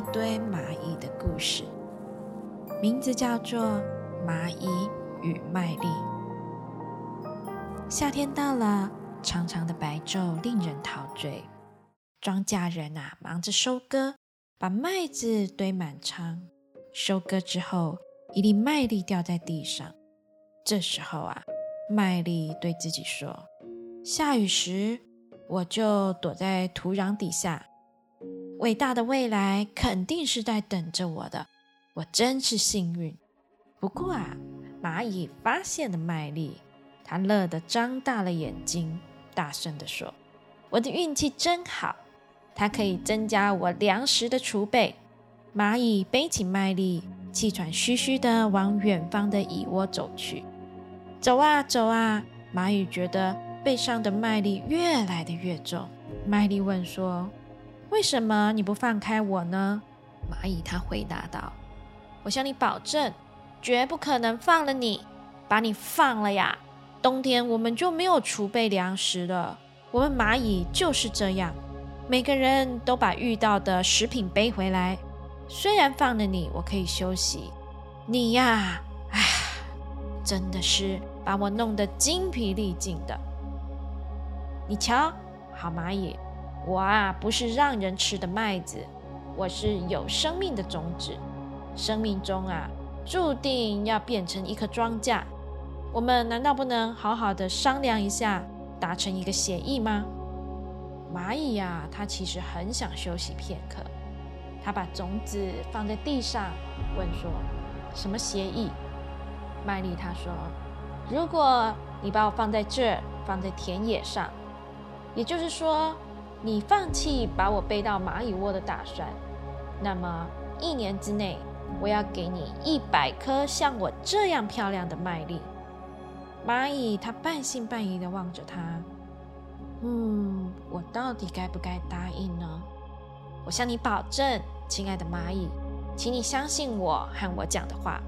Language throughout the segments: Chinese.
一堆蚂蚁的故事，名字叫做《蚂蚁与麦粒》。夏天到了，长长的白昼令人陶醉。庄稼人啊，忙着收割，把麦子堆满仓。收割之后，一粒麦粒掉在地上。这时候啊，麦粒对自己说：“下雨时。”我就躲在土壤底下，伟大的未来肯定是在等着我的。我真是幸运。不过啊，蚂蚁发现了麦粒，它乐得张大了眼睛，大声地说：“我的运气真好，它可以增加我粮食的储备。”蚂蚁背起麦粒，气喘吁吁地往远方的蚁窝走去。走啊走啊，蚂蚁觉得。背上的麦粒越来的越重。麦粒问说：“为什么你不放开我呢？”蚂蚁他回答道：“我向你保证，绝不可能放了你。把你放了呀，冬天我们就没有储备粮食了。我们蚂蚁就是这样，每个人都把遇到的食品背回来。虽然放了你，我可以休息。你呀，唉，真的是把我弄得精疲力尽的。”你瞧，好蚂蚁，我啊不是让人吃的麦子，我是有生命的种子，生命中啊注定要变成一颗庄稼。我们难道不能好好的商量一下，达成一个协议吗？蚂蚁呀，它其实很想休息片刻，它把种子放在地上，问说：“什么协议？”麦粒他说：“如果你把我放在这儿，放在田野上。”也就是说，你放弃把我背到蚂蚁窝的打算，那么一年之内，我要给你一百颗像我这样漂亮的麦粒。蚂蚁它半信半疑地望着他，嗯，我到底该不该答应呢？我向你保证，亲爱的蚂蚁，请你相信我和我讲的话。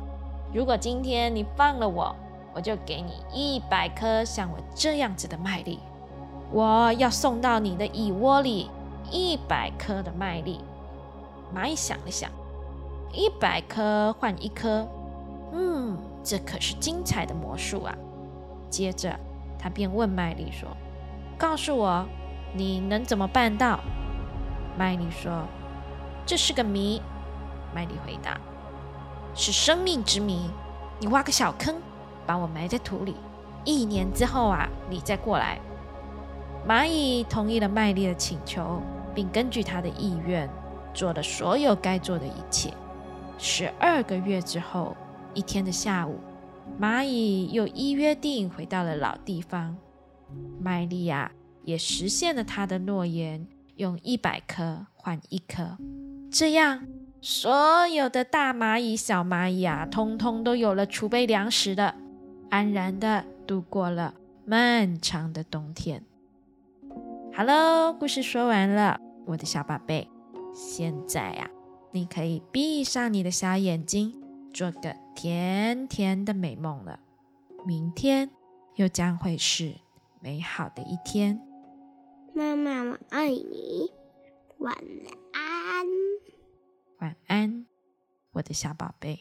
如果今天你放了我，我就给你一百颗像我这样子的麦粒。我要送到你的蚁窝里一百颗的麦粒。蚂蚁想了想，一百颗换一颗，嗯，这可是精彩的魔术啊！接着，他便问麦粒说：“告诉我，你能怎么办到？”麦粒说：“这是个谜。”麦粒回答：“是生命之谜。你挖个小坑，把我埋在土里，一年之后啊，你再过来。”蚂蚁同意了麦粒的请求，并根据他的意愿做了所有该做的一切。十二个月之后，一天的下午，蚂蚁又依约定回到了老地方。麦莉亚也实现了他的诺言，用一百颗换一颗，这样所有的大蚂蚁、小蚂蚁啊，通通都有了储备粮食的，安然的度过了漫长的冬天。好喽，故事说完了，我的小宝贝。现在呀，你可以闭上你的小眼睛，做个甜甜的美梦了。明天又将会是美好的一天。妈妈，我爱你。晚安。晚安，我的小宝贝。